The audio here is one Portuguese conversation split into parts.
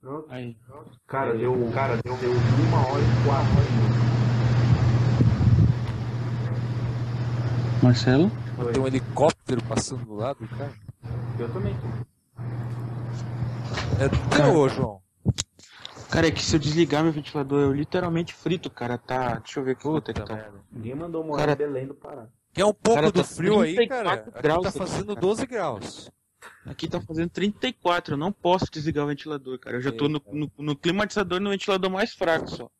Pronto. Aí. Cara, deu, cara, deu, deu uma hora e quatro. Marcelo? Oi. Tem um helicóptero passando do lado, cara. Eu também tô. É teu, João. Cara, é que se eu desligar meu ventilador, eu literalmente frito, cara. Tá. Deixa eu ver aqui quanto é que Puta tá. Ninguém mandou morar Cara- em Belém do Pará. Quer um pouco Cara, do tá frio aí, 34 cara? Aqui graus tá fazendo cara. 12 graus. Aqui tá fazendo 34, eu não posso desligar o ventilador, cara. Eu já tô no, no, no climatizador no ventilador mais fraco só.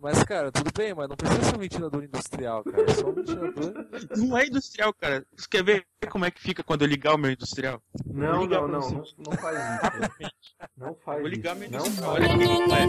Mas, cara, tudo bem, mas não precisa ser um ventilador industrial, cara. É só um ventilador. Não é industrial, cara. Você quer ver como é que fica quando eu ligar o meu industrial? Não, não, não, não, não faz isso. Não faz Vou ligar isso. meu Não industrial. faz. Olha aqui como é.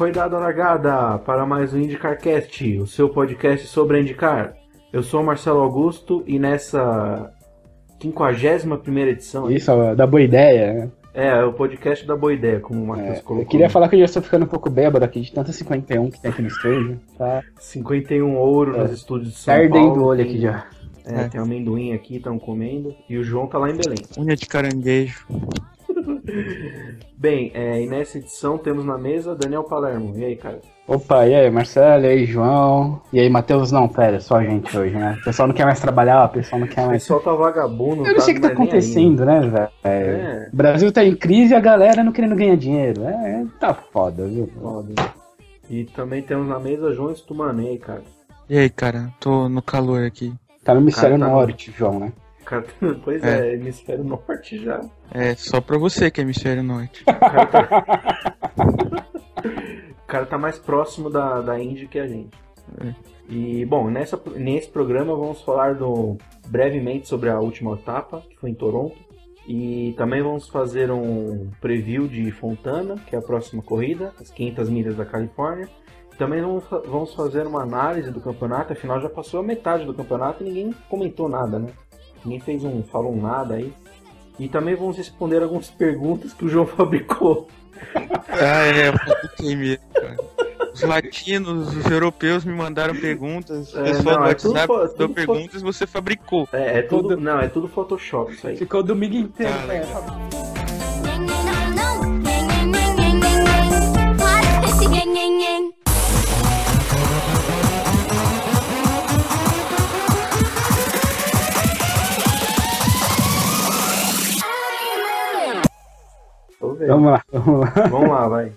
Foi dada a largada para mais um IndicarCast, o seu podcast sobre a Indicar. Eu sou o Marcelo Augusto e nessa 51 edição. Isso, ó, dá boa ideia. né? É, o podcast da boa ideia, como o Matheus É, colocou. eu queria falar que eu já estou ficando um pouco bêbado aqui de tanta 51 que tem aqui no estúdio. Tá 51 ouro É. nos estúdios de São tá Paulo. o olho tem- aqui já. É, tem amendoim aqui, estão comendo. E o João tá lá em Belém. Unha de caranguejo. Bem, é, e nessa edição temos na mesa Daniel Palermo. E aí, cara? Opa, e aí, Marcelo, e aí, João? E aí, Matheus? Não, pera, só a gente hoje, né? O pessoal não quer mais trabalhar, o pessoal não quer O mais. pessoal tá vagabundo. Eu não sei o que tá aí. acontecendo, né, velho? É, O Brasil tá em crise e a galera não querendo ganhar dinheiro. É, é, tá foda, viu? foda. E também temos na mesa João Stumano. E aí, cara? E aí, cara? Tô no calor aqui. Tá no hemisfério Cara, tá norte, João, né? Cara pois é. hemisfério norte já. É só pra você que é hemisfério norte. O cara tá mais próximo da, da Indy que a gente. E, bom, nessa, nesse programa vamos falar do, brevemente sobre a última etapa, que foi em Toronto. E também vamos fazer um preview de Fontana, que é a próxima corrida, as 500 milhas da Califórnia. Também vamos fazer uma análise do campeonato, afinal já passou a metade do campeonato e ninguém comentou nada, né? Ninguém fez um, falou um nada aí. E também vamos responder algumas perguntas que o João fabricou. Ah, é, eu fabriquei mesmo, cara. Os latinos, os europeus me mandaram perguntas. O É, pessoal não, do é tudo WhatsApp tudo fo- perguntas você fabricou. É, é tudo, Tudo- não, é tudo Photoshop isso aí. Ficou o domingo inteiro. Ah, Vamos lá, vamos lá. Vamos lá, vai.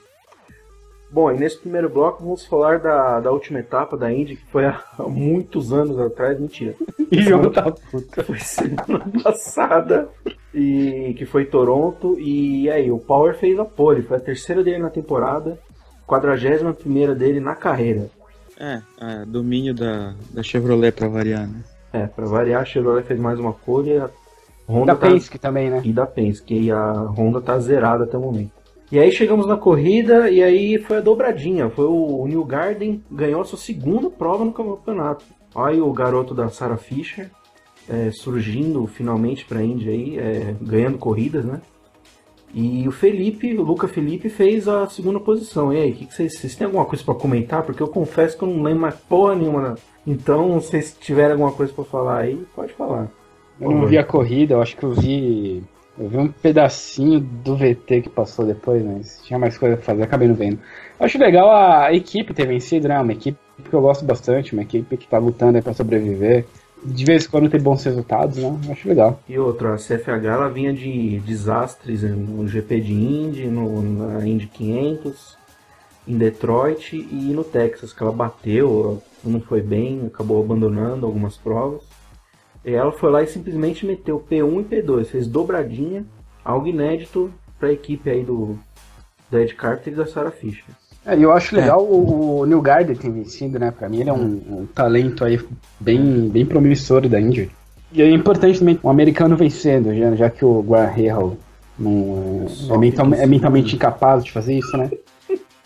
Bom, e nesse primeiro bloco vamos falar da, da última etapa da Indy, que foi há muitos anos atrás, mentira. E João tá puto. Foi semana passada, e que foi Toronto, e aí, o Power fez a pole, foi a terceira dele na temporada, 41 primeira dele na carreira. É, é, domínio da, da Chevrolet pra variar, né? É, pra variar, a Chevrolet fez mais uma pole, e a Honda Da tá- Penske também, né? e da Penske, e a Honda tá zerada até o momento. E aí chegamos na corrida e aí foi a dobradinha, foi o, New Garden ganhou a sua segunda prova no campeonato. Aí o garoto da Sarah Fisher é, surgindo finalmente pra Indy aí, é, ganhando corridas, né? E o Felipe, o Luca Felipe fez a segunda posição. E aí, que que vocês, vocês têm alguma coisa pra comentar? Porque eu confesso que eu não lembro mais porra nenhuma. né? Então, se vocês tiverem alguma coisa pra falar aí, pode falar. Eu não vi a corrida, eu acho que eu vi. Eu vi um pedacinho do VT que passou depois, mas tinha mais coisa pra fazer, acabei não vendo. Eu acho legal a equipe ter vencido, né? Uma equipe que eu gosto bastante, uma equipe que tá lutando aí pra sobreviver. De vez em quando tem bons resultados, né? Eu acho legal. E outra, a CFH ela vinha de desastres no GP de Indy, no, na Indy 500, em Detroit e no Texas, que ela bateu, não foi bem, acabou abandonando algumas provas. E ela foi lá e simplesmente meteu P1 e P2, fez dobradinha, algo inédito para a equipe aí do, do Ed Carter e da Sarah Fisher. É, e eu acho legal o, o New Garden ter vencido, né? Pra mim ele é um, um talento aí bem, bem promissor da Indy. E é importante também um americano vencendo, já, já que o Hill não, é, é, mental- é mentalmente incapaz de fazer isso, né?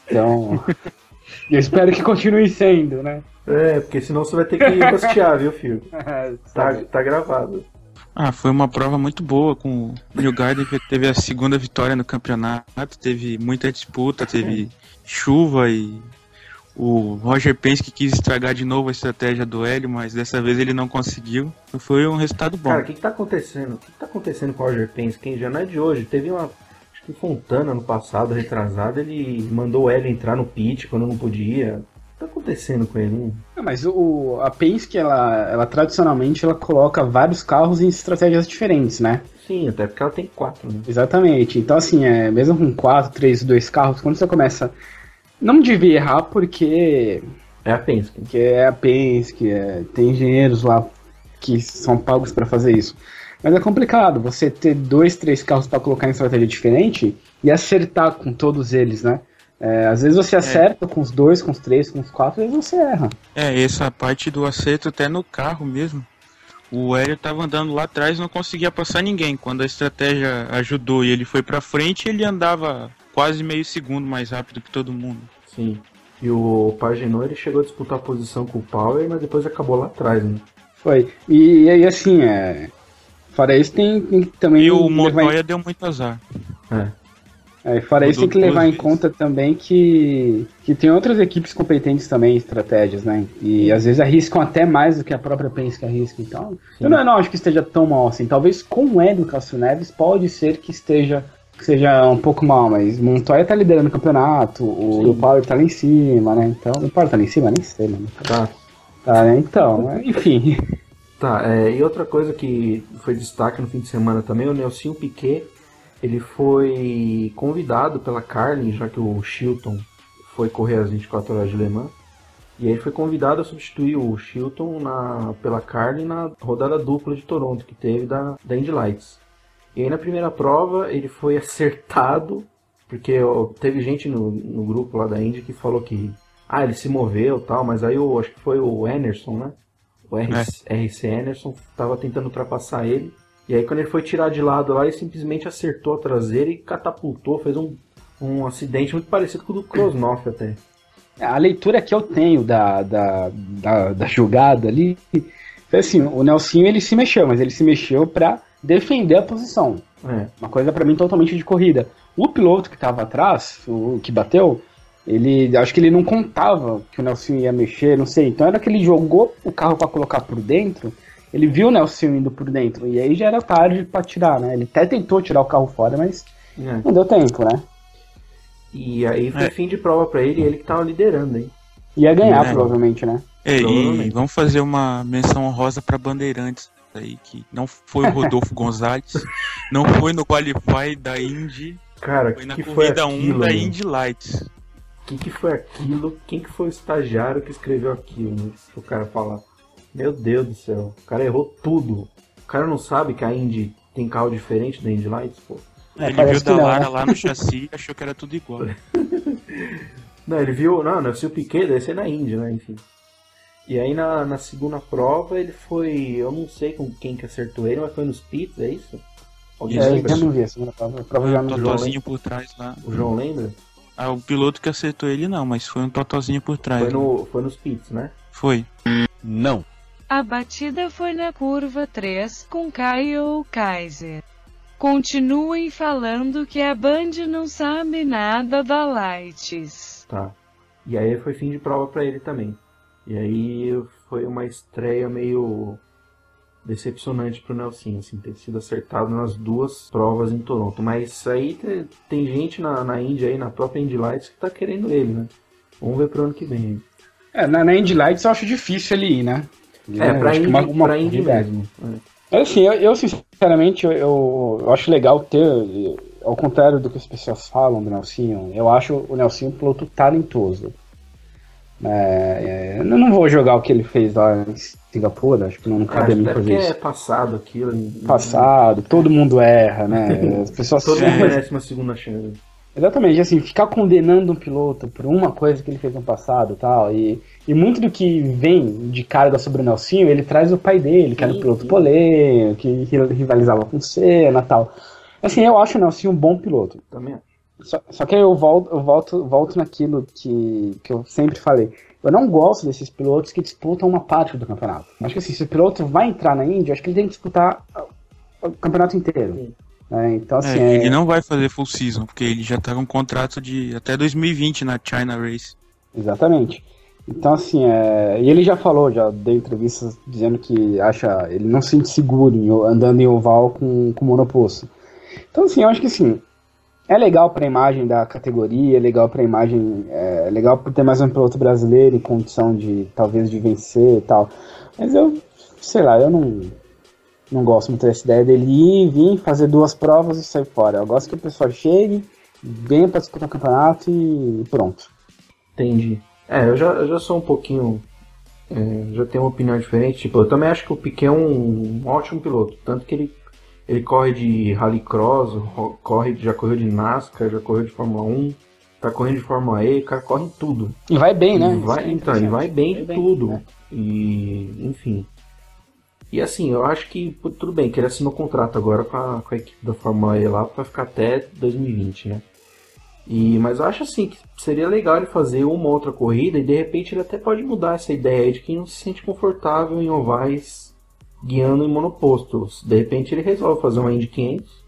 Então, eu espero que continue sendo, né? É, porque senão você vai ter que rostear, viu, filho? Tá, tá gravado. Ah, foi uma prova muito boa com o New Garden que teve a segunda vitória no campeonato, teve muita disputa, teve chuva e o Roger Penske quis estragar de novo a estratégia do Hélio, mas dessa vez ele não conseguiu. Foi um resultado bom. Cara, o que, que tá acontecendo? O que, que tá acontecendo com o Roger Penske? Já não é de hoje. Teve uma. Acho que Fontana no passado, retrasado, ele mandou o Hélio entrar no pit quando não podia. Acontecendo com ele? hein? Ah, mas o, a Penske, ela, ela tradicionalmente ela coloca vários carros em estratégias diferentes, né? Sim, até porque ela tem quatro, né? Exatamente. Então, assim, é, mesmo com 4, 3, 2 carros, quando você começa. Não devia errar porque, É a Penske. porque é a Penske, é, tem engenheiros lá que são pagos para fazer isso. Mas é complicado você ter dois, três carros para colocar em estratégia diferente e acertar com todos eles, né? É, às vezes você acerta com os dois, com os três, com os quatro, às vezes você erra. É, essa parte do acerto até no carro mesmo. O Hélio tava andando lá atrás e não conseguia passar ninguém. Quando a estratégia ajudou e ele foi pra frente, ele andava quase meio segundo mais rápido que todo mundo. Sim. E o Pagenot ele chegou a disputar a posição com o Power, mas depois acabou lá atrás, né? Foi. E, aí, assim, é, fora isso, tem, tem também. E o levar Montoya deu muito azar. É. É, fora isso, tem que levar em conta também que, que tem outras equipes competentes também em estratégias, né? E às vezes arriscam até mais do que a própria Penske arrisca. Então, eu não, não acho que esteja tão mal assim. Talvez com o Hélio Castro Neves pode ser que esteja que seja um pouco mal, mas Montoya tá liderando o campeonato, o, Sim. Power tá lá em cima, né? Então, o Power tá lá em cima? Nem sei, mano. Tá. Tá, né? Então, enfim. Tá, é, e outra coisa que foi destaque no fim de semana também, o Nelson Piquet, ele foi convidado pela Carlin, já que o Chilton foi correr as 24 horas de Le Mans, e aí ele foi convidado a substituir o Chilton na, pela Carlin na rodada dupla de Toronto, que teve da, da Indy Lights. E aí na primeira prova ele foi acertado, porque ó, teve gente no, no grupo lá da Indy que falou que ah, ele se moveu tal, mas aí eu acho que foi o Enerson, né? O RC, RC Anderson tava tentando ultrapassar ele. E aí quando ele foi tirar de lado lá, ele simplesmente acertou a traseira e catapultou, fez um, um acidente muito parecido com o do Krosnoff até. A leitura que eu tenho da, da, da, da jogada ali foi assim, o Nelsinho ele se mexeu, mas ele se mexeu pra defender a posição. É, Uma coisa pra mim totalmente de corrida. O piloto que tava atrás, o que bateu, ele acho que ele não contava que o Nelson ia mexer, não sei. Então era que ele jogou o carro pra colocar por dentro, ele viu o Nelson indo por dentro e aí já era tarde pra tirar, né? Ele até tentou tirar o carro fora, mas é. não deu tempo, né? E aí foi É. fim de prova pra ele e ele que tava liderando, hein? Ia ganhar É. provavelmente, né? É, e Provavelmente. vamos fazer uma menção honrosa para Bandeirantes aí, que não foi o Rodolfo Gonzalez, não foi no Qualify da Indy, Cara, foi que na que foi corrida 1 aquilo? da mano? Indy Lights. O que, que foi aquilo? Quem que foi o estagiário que escreveu aquilo? Né? O cara falar. Meu Deus do céu, o cara errou tudo. O cara não sabe que a Indy tem carro diferente da Indy Lights, pô. É, Ele viu da não, Lara né? lá no chassi e achou que era tudo igual. Não, ele viu. Não, não, se o Piquet deve ser na Indy, né? Enfim. E aí na, na segunda prova ele foi. Eu não sei com quem que acertou ele, mas foi nos pits, é isso? Alguém É, lembra? eu não vi a segunda prova. A prova já Um não vi. totozinho por trás lá. O João lembra? Ah, o piloto que acertou ele não, mas foi um totozinho por trás. Foi, no, foi nos pits, né? Foi. Não. A batida foi na curva 3 com Kyle Kaiser. Continuem falando que a Band não sabe nada da Lights. Tá. E aí foi fim de prova pra ele também. E aí foi uma estreia meio decepcionante pro Nelson, assim, ter sido acertado nas duas provas em Toronto. Mas aí te- tem gente na, na Indy aí, na própria Indy Lights, que tá querendo ele, né? Vamos ver pro ano que vem. É, na, na Indy Lights eu acho difícil ele ir, né? É, pra acho que Indy, uma- uma pra corrida- mesmo. É. Mas assim, eu, eu, sinceramente, eu, eu, eu acho legal ter, ao contrário do que as pessoas falam do Nelsinho, eu acho o Nelsinho um piloto talentoso. É, é, eu não vou jogar o que ele fez lá em Singapura, acho que não, não cabe a mim fazer porque é isso. passado aquilo. Passado, todo mundo erra, né? As pessoas Todo mundo É, merece uma segunda chance. Exatamente, assim, ficar condenando um piloto por uma coisa que ele fez no passado e tal, e, e muito do que vem de carga sobre o Nelsinho, ele traz o pai dele, que era um piloto polêmico, que ri- rivalizava com o Senna e tal. Assim, eu acho o Nelsinho um bom piloto. Também. Só, só que aí eu volto, eu volto, volto naquilo que, que eu sempre falei. Eu não gosto desses pilotos que disputam uma parte do campeonato. Acho que assim, se o piloto vai entrar na Indy, acho que ele tem que disputar o campeonato inteiro. Sim. Né? então, assim, É, é- ele não vai fazer full season, porque ele já tá com um contrato de até 2020 na China Race. Exatamente. Então, assim, é... e ele já falou, já deu entrevistas dizendo que acha, ele não se sente seguro em andando em oval com, com monoposto. Então, assim, eu acho que, assim, é legal pra imagem da categoria, é legal pra imagem, é legal por ter mais um piloto brasileiro em condição de, talvez, de vencer e tal. Mas eu, sei lá, eu não, não gosto muito dessa ideia dele ir, vir, fazer duas provas e sair fora. Eu gosto que o pessoal chegue, venha pra disputar o campeonato e pronto. Entendi. É, eu já, eu já sou um pouquinho. é, já tenho uma opinião diferente. Tipo, eu também acho que o Piquet é um, um ótimo piloto. Tanto que ele, ele corre de rallycross, ro- corre, já correu de NASCAR, já correu de Fórmula 1, tá correndo de Fórmula E, o cara corre em tudo. E vai bem, né? Vai, é então, ele vai bem Vai de tudo. né? E, enfim. E assim, eu acho que tudo bem, que ele assinou contrato agora com a, com a equipe da Fórmula E lá pra ficar até 2020, né? E, mas eu acho assim que seria legal ele fazer uma outra corrida e de repente ele até pode mudar essa ideia de quem não se sente confortável em ovais guiando em monopostos. De repente ele resolve fazer uma Indy 500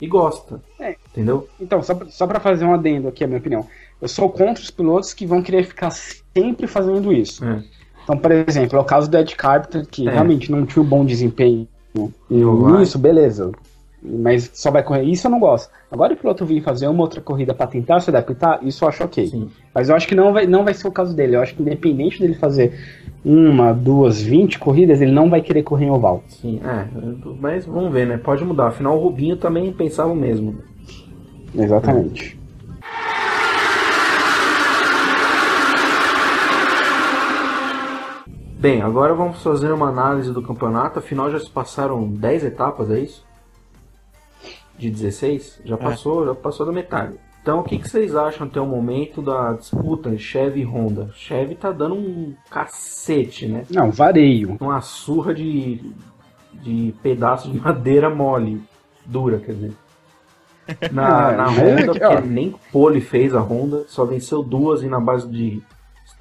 e gosta. É. Entendeu? Então, só pra, só pra fazer um adendo aqui, a minha opinião. Eu sou contra os pilotos que vão querer ficar sempre fazendo isso. É. Então, por exemplo, é o caso do Ed Carpenter, que É. realmente não tinha um bom desempenho nisso, beleza. Mas só vai correr. Isso eu não gosto. Agora o piloto vir fazer uma outra corrida pra tentar se adaptar, isso eu acho ok. Sim. Mas eu acho que não vai, não vai ser o caso dele. Eu acho que independente dele fazer uma, duas, vinte corridas, ele não vai querer correr em oval. Sim, é. Mas vamos ver, né? Pode mudar. Afinal, o Rubinho também pensava o mesmo. Exatamente. Bem, agora vamos fazer uma análise do campeonato. Afinal, já se passaram 10 etapas, é isso? De 16? Já passou, já passou da metade. Então, o que, que vocês acham até o momento da disputa Chevy e Honda? Chevy tá dando um cacete, né? Não, vareio. Uma surra de, de pedaço de madeira mole, dura, quer dizer. Na, É, na Honda, é que, porque nem pole fez a Honda, só venceu duas e na base de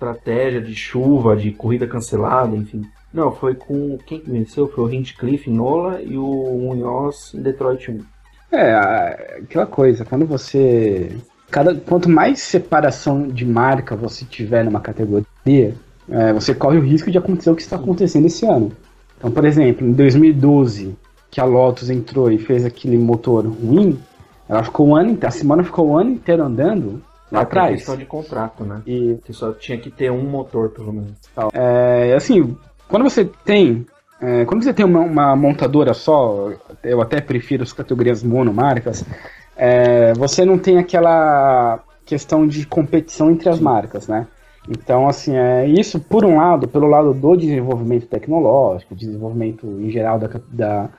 estratégia, de chuva, de corrida cancelada, enfim. Não, foi com. Quem que venceu? Foi o Hinchcliffe em Nola e o Munhoz em Detroit 1. É, aquela coisa, quando você. Cada, quanto mais separação de marca você tiver numa categoria, é, você corre o risco de acontecer o que está acontecendo esse ano. Então, por exemplo, em 2012, que a Lotus entrou e fez aquele motor ruim, ela ficou um ano, a Simona ficou o ano inteiro andando lá atrás. questão de contrato, né? E Que só tinha que ter um motor, pelo menos. É, assim, quando você tem. é, quando você tem uma, uma montadora só, eu até prefiro as categorias monomarcas, é, você não tem aquela questão de competição entre as marcas, né? Então, assim, é, isso, por um lado, pelo lado do desenvolvimento tecnológico, desenvolvimento em geral da, da,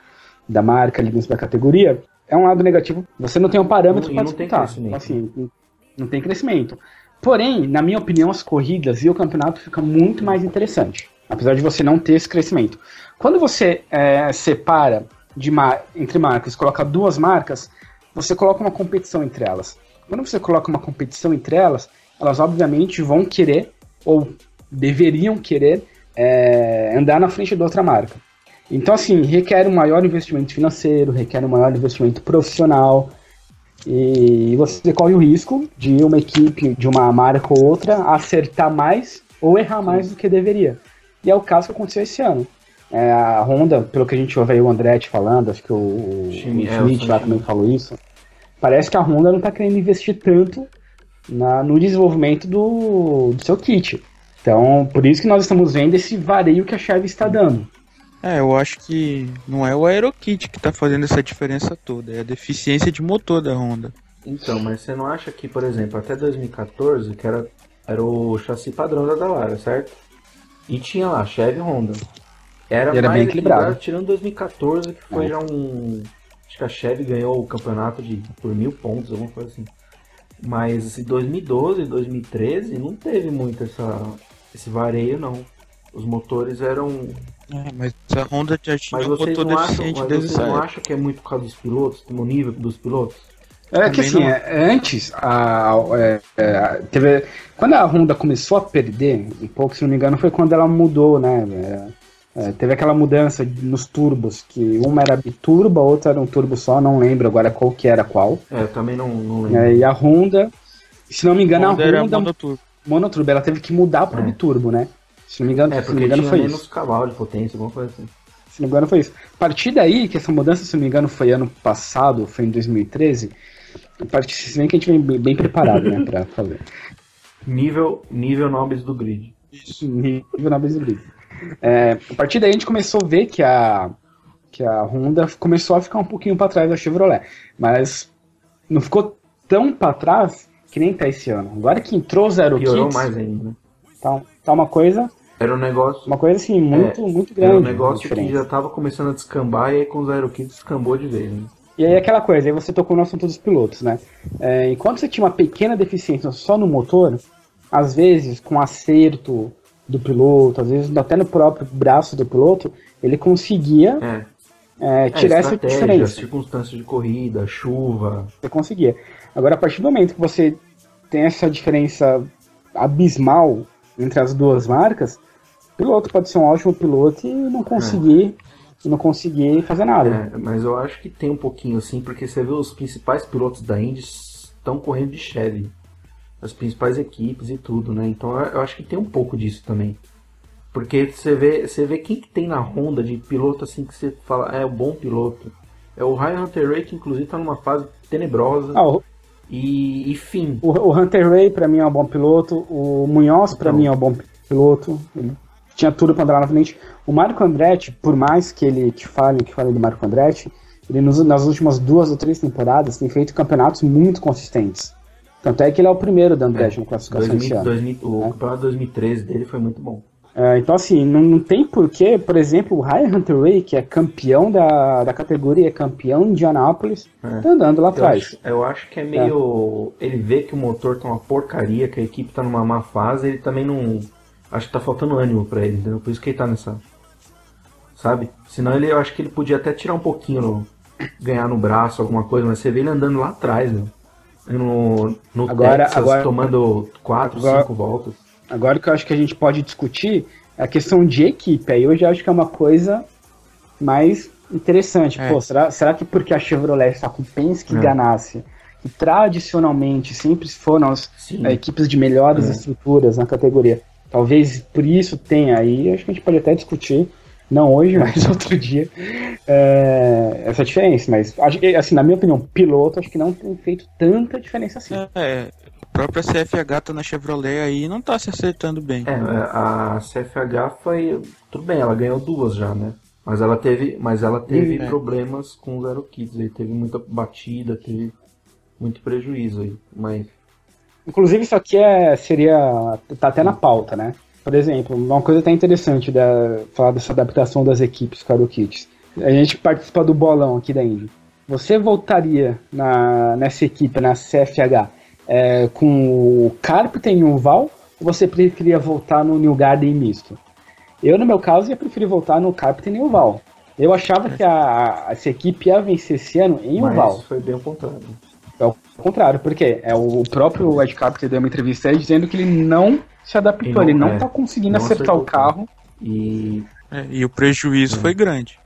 da marca ali dentro da categoria, é um lado negativo. Você não tem um parâmetro para disputar. assim, não- não tem crescimento. Porém, na minha opinião, as corridas e o campeonato fica muito mais interessante. Apesar de você não ter esse crescimento. Quando você é, separa mar- entre marcas, coloca duas marcas, você coloca uma competição entre elas. Quando você coloca uma competição entre elas, elas obviamente vão querer, ou deveriam querer, é, andar na frente da outra marca. Então, assim, requer um maior investimento financeiro, requer um maior investimento profissional, e você corre o risco de uma equipe, de uma marca ou outra, acertar mais ou errar mais do que deveria. E é o caso que aconteceu esse ano. É, a Honda, pelo que a gente ouve aí o Andretti falando, acho que o, o Schmi- é, o Schmidt lá Schmidt. também falou isso, parece que a Honda não está querendo investir tanto na- no desenvolvimento do, do seu kit. Então, por isso que nós estamos vendo esse vareio que a Chevy está dando. É, eu acho que não é o AeroKit que tá fazendo essa diferença toda, é a deficiência de motor da Honda. Então, mas você não acha que, por exemplo, até 2014, que era, era o chassi padrão da Dallara, certo? E tinha lá, Chevy e Honda. Era, E era mais bem equilibrado. tirando 2014, que foi É. já um. Acho que a Chevy ganhou o campeonato de por mil pontos, alguma coisa assim. Mas assim, 2012, 2013 não teve muito essa, esse vareio, não. Os motores eram. É, mas a Honda já tinha Mas um vocês motor não acham, deficiente mas desde vocês não acham que é muito por causa dos pilotos, no nível dos pilotos? É que Também assim, não. é, antes, a, é, é, teve, quando a Honda começou a perder um pouco, se não me engano, foi quando ela mudou, né? é, É, teve aquela mudança nos turbos, que uma era biturbo, a outra era um turbo só, não lembro agora qual que era qual. É, eu também não, não lembro. É, e a Honda, se não me engano, Honda a era Honda monoturbo. monoturbo, ela teve que mudar pro É. biturbo, né? Se não me engano, É, se não me engano foi menos isso. cavalo de potência, alguma coisa assim. Se não me engano foi isso. A partir daí, que essa mudança, se não me engano, foi ano passado, foi em 2013, a partir, se bem que a gente vem bem, preparado, né, pra fazer. Nível, nível nobres do grid. Isso. nível na base grid. É, a partir daí a gente começou a ver que a, que a Honda começou a ficar um pouquinho para trás da Chevrolet, mas não ficou tão para trás que nem tá esse ano. Agora que entrou Zero Piorou Kits, mais ainda, né? tá, tá uma coisa, Era um negócio. uma coisa assim muito, muito Era grande. um a negócio que já tava começando a descambar e aí com o Zero Kit descambou de vez. Né? E aí aquela coisa, aí você tocou no assunto dos pilotos, né? É, enquanto você tinha uma pequena deficiência só no motor, às vezes com acerto do piloto, às vezes até no próprio braço do piloto, ele conseguia É, é, é tirar essa diferença. circunstâncias de corrida, chuva. Você conseguia. Agora, a partir do momento que você tem essa diferença abismal entre as duas marcas, o piloto pode ser um ótimo piloto e não conseguir, e não conseguir fazer nada. É, mas eu acho que tem um pouquinho assim, porque você vê os principais pilotos da Indy estão correndo de Chevy. As principais equipes e tudo, né? Então eu acho que tem um pouco disso também. Porque você vê, você vê quem que tem na Honda de piloto assim que você fala, é o bom piloto. É o Ryan Hunter Ray, que inclusive tá numa fase tenebrosa. Ah, o, E, e fim. o- o Hunter Ray, pra mim, é um bom piloto. O Munhoz, pra Então. mim, é um bom piloto. Ele tinha tudo pra andar na frente. O Marco Andretti, por mais que ele que fale, que fale do Marco Andretti, ele nos- nas últimas duas ou três temporadas tem feito campeonatos muito consistentes. Tanto é que ele é o primeiro da Andretti na classificação esse 2000, ano. 2000, o É. campeonato 2013 dele foi muito bom. É, então, assim, não, não tem porquê, por exemplo, o Ryan Hunter Ray, que é campeão da, da categoria, campeão de Indianápolis, É. tá andando lá Eu atrás. acho, eu acho que é meio. Ele vê que o motor tá uma porcaria, que a equipe tá numa má fase, ele também não. Acho que tá faltando ânimo pra ele, entendeu? Por isso que ele tá nessa. Sabe? Senão ele, eu acho que ele podia até tirar um pouquinho, no- ganhar no braço, alguma coisa, mas você vê ele andando lá atrás, meu. No, no Agora- Texas, agora- tomando 4, agora- 5 voltas. Agora o que eu acho que a gente pode discutir é a questão de equipe. Aí eu já acho que é uma coisa mais interessante. É. Pô, será, será que porque a Chevrolet está com Penske e É. Ganassi, que tradicionalmente sempre foram as Sim. é, equipes de melhores É. estruturas na categoria, talvez por isso tenha aí, acho que a gente pode até discutir, não hoje, mas outro dia, é, essa diferença. Mas, assim, na minha opinião, piloto, acho que não tem feito tanta diferença assim. É, própria CFH tá na Chevrolet aí e não tá se acertando bem. É, a CFH foi. Tudo bem, ela ganhou duas já, né? Mas ela teve, mas ela teve É. problemas com o Zero Kids, aí teve muita batida, teve muito prejuízo aí. Mas Inclusive, isso aqui é, seria. tá até na pauta, né? Por exemplo, uma coisa até interessante da, falar dessa adaptação das equipes Caro Kits. A gente participa do bolão aqui da Indy. Você voltaria na, nessa equipe, na CFH, é, com o Carpenter e o Val, ou você preferia voltar no New Garden misto? Eu, no meu caso, ia preferir voltar no Carpenter e o Val. Eu achava que a, essa equipe ia vencer esse ano em mas Oval. foi bem o contrário. É o contrário, porque é o próprio Ed Carpenter deu uma entrevista aí dizendo que ele não se adaptou, não- ele não é, tá conseguindo não acertar acertou o carro. E É, e o prejuízo foi grande.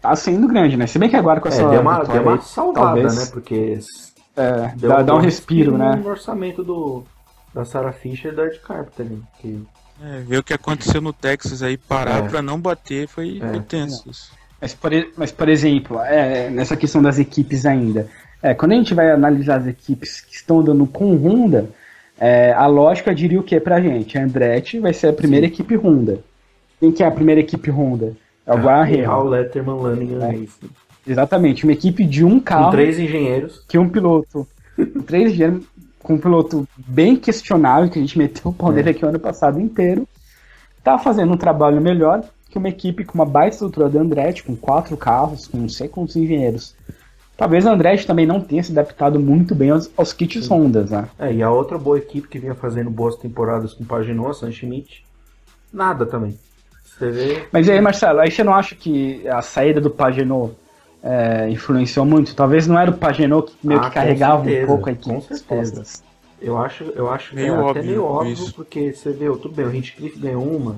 Tá sendo grande, né? Se bem que agora com é, essa deu uma, deu uma aí, salvada, talvez, né? Porque é, deu, dá, dá deu um respiro, né? no orçamento do, da Sarah Fisher e da Ed Carpenter. Que, É, ver o que aconteceu no Texas aí, parar É. pra não bater foi, É. foi tenso. isso. Mas por, mas, por exemplo, é, nessa questão das equipes ainda, é, quando a gente vai analisar as equipes que estão andando com Honda, é, a lógica diria o que pra gente? A Andretti vai ser a primeira equipe Honda. Quem que é a primeira equipe Honda? É o Guarra Hal Letterman Lanning É. Exatamente, uma equipe de um carro. Com três engenheiros. que um piloto, três dias, com um piloto bem questionável, que a gente meteu o pau É. nele aqui o ano passado inteiro, tá fazendo um trabalho melhor que uma equipe com uma baita estrutura da Andretti, com quatro carros, com não sei quantos engenheiros. Talvez a Andretti também não tenha se adaptado muito bem aos, aos kits Hondas, né? É, e a outra boa equipe que vinha fazendo boas temporadas com Paginot, San Schmidt, nada também. Você vê. Mas e aí, Marcelo, aí você não acha que a saída do Pagenot é, influenciou muito? Talvez não era o Pagenot que meio Ah, que carregava certeza, um pouco a equipe com certeza. Eu acho, eu acho Meio que é até óbvio meio óbvio, isso. porque você vê, tudo bem, o Hinchcliffe ganhou uma,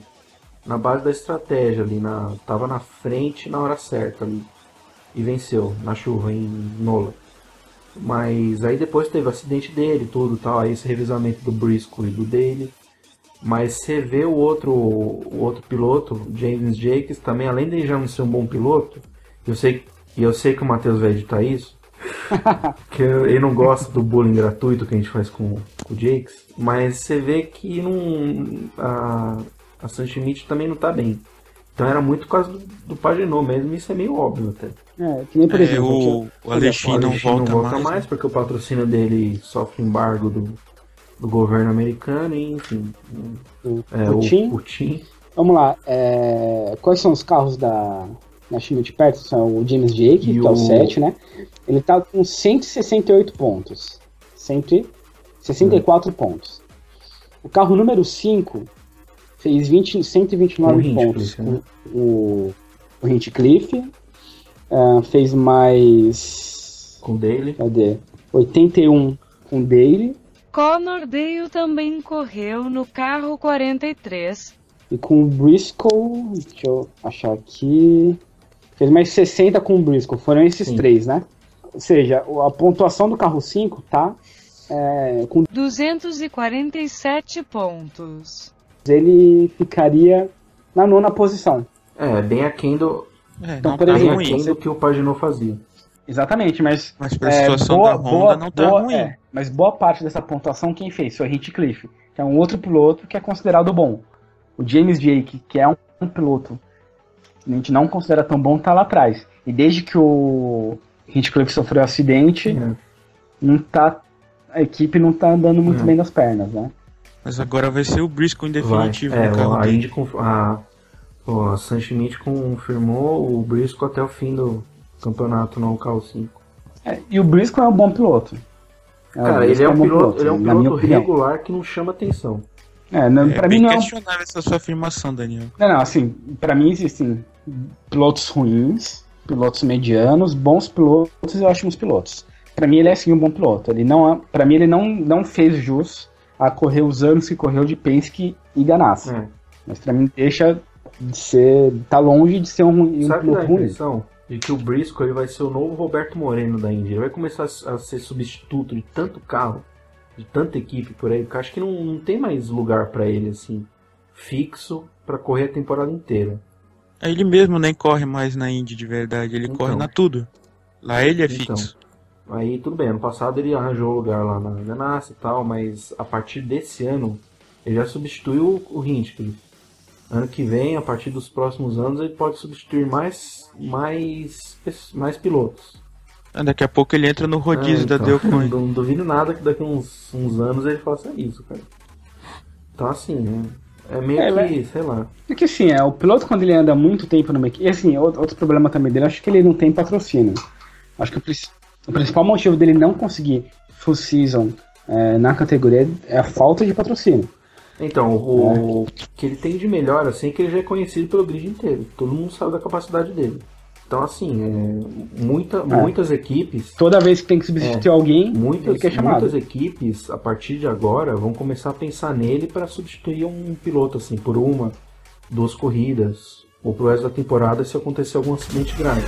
na base da estratégia ali, na, tava na frente na hora certa ali. E venceu na chuva em Nola. Mas aí depois teve o acidente dele, tudo tal, aí esse revisamento do Briscoe e do Daly. Mas você vê o outro, o outro piloto, James Jacobs, também, além de já não ser um bom piloto, eu sei, e eu sei que o Matheus vai editar isso, que ele não gosta do bullying gratuito que a gente faz com, com o Jakes, mas você vê que não, a, a Sam Schmidt também não tá bem. Então era muito por causa do, do Pagenot mesmo, e isso é meio óbvio até. É, que nem por É, exemplo. o, tinha- o Alexandre não volta, não volta mais. mais, porque o patrocínio dele sofre embargo do, do governo americano, e enfim. o É, Putin. o Putin. Vamos lá. é, Quais são os carros da, da Schmidt Peterson? São o James Jake, E que é o o- 7, né? Ele tá com 168 pontos. 164 pontos. O carro número 5 fez 20, 129 Com o pontos né? com o, o Hinchcliffe. Ah, fez mais. Com o Daly. Cadê? 81 com o Daly. Connor Dale também correu no carro 43. E com o Briscoe, deixa eu achar aqui. Fez mais 60 com o Briscoe. Foram esses Sim. três, né? Ou seja, a pontuação do carro 5 tá é, com 247 pontos. ele ficaria na nona posição. É, bem aquém do, É, Então, não por tá bem exemplo, ruim. aquém do que o Paginot fazia. Exatamente, mas Mas pra é, situação boa- da Honda boa- não tá boa- ruim. é, mas boa parte dessa pontuação quem fez foi o Hinchcliffe, que é um outro piloto que é considerado bom. O James Jake, que é um, um piloto a gente não considera tão bom, tá lá atrás. E desde que o Hinchcliffe sofreu acidente, É. não tá a equipe não tá andando muito É. bem das pernas, né? Mas agora vai ser o Briscoe em Vai. definitivo É, no carro a dele. Indy conf- a, a Sam Schmidt confirmou o Briscoe até o fim do campeonato no carro 5. É, e o Briscoe é um bom piloto. É, Cara, ele é um bom piloto, ele é um piloto opinião. regular que não chama atenção. É, não, É pra bem mim não é um questionável essa sua afirmação, Daniel. Não, não, assim, pra mim existem pilotos ruins, pilotos medianos, bons pilotos e ótimos pilotos. Pra mim ele é sim um bom piloto. Ele não, é- pra mim ele não, não fez jus a correr os anos que correu de Penske e Ganassi. É. Mas pra mim deixa de ser, tá longe de ser um, Sabe piloto a ruim. impressão de que o Briscoe ele vai ser o novo Roberto Moreno da Indy. Ele vai começar a ser substituto de tanto carro, de tanta equipe por aí, porque acho que não, não tem mais lugar pra ele assim fixo pra correr a temporada inteira. Ele mesmo nem corre mais na Indy de verdade, ele Então. corre na tudo. Lá ele é Então. fixo. Aí tudo bem, ano passado ele arranjou lugar lá na Ganassi e tal, mas a partir desse ano ele já substituiu o Hinchcliffe. Ano que vem, a partir dos próximos anos, ele pode substituir mais, mais, mais pilotos. Ah, Daqui a pouco ele entra no rodízio É, da então, Delcoin. Não duvido nada que daqui uns, uns anos ele faça isso, cara. Então assim, né? É meio É, que, sei lá. É que assim, é, o piloto quando ele anda muito tempo numa equipe. E assim, outro, outro problema também dele, acho que ele não tem patrocínio. Acho que o, o principal motivo dele não conseguir full season é, na categoria é a falta de patrocínio. Então, o, o que ele tem de melhor, assim, é que ele já é conhecido pelo grid inteiro. Todo mundo sabe da capacidade dele. Então, assim, é, muita, muitas equipes. Toda vez que tem que substituir alguém, ele Muitas, é muitas equipes, a partir de agora, vão começar a pensar nele para substituir um piloto, assim, por uma, duas corridas, ou pro resto da temporada se acontecer algum acidente grave.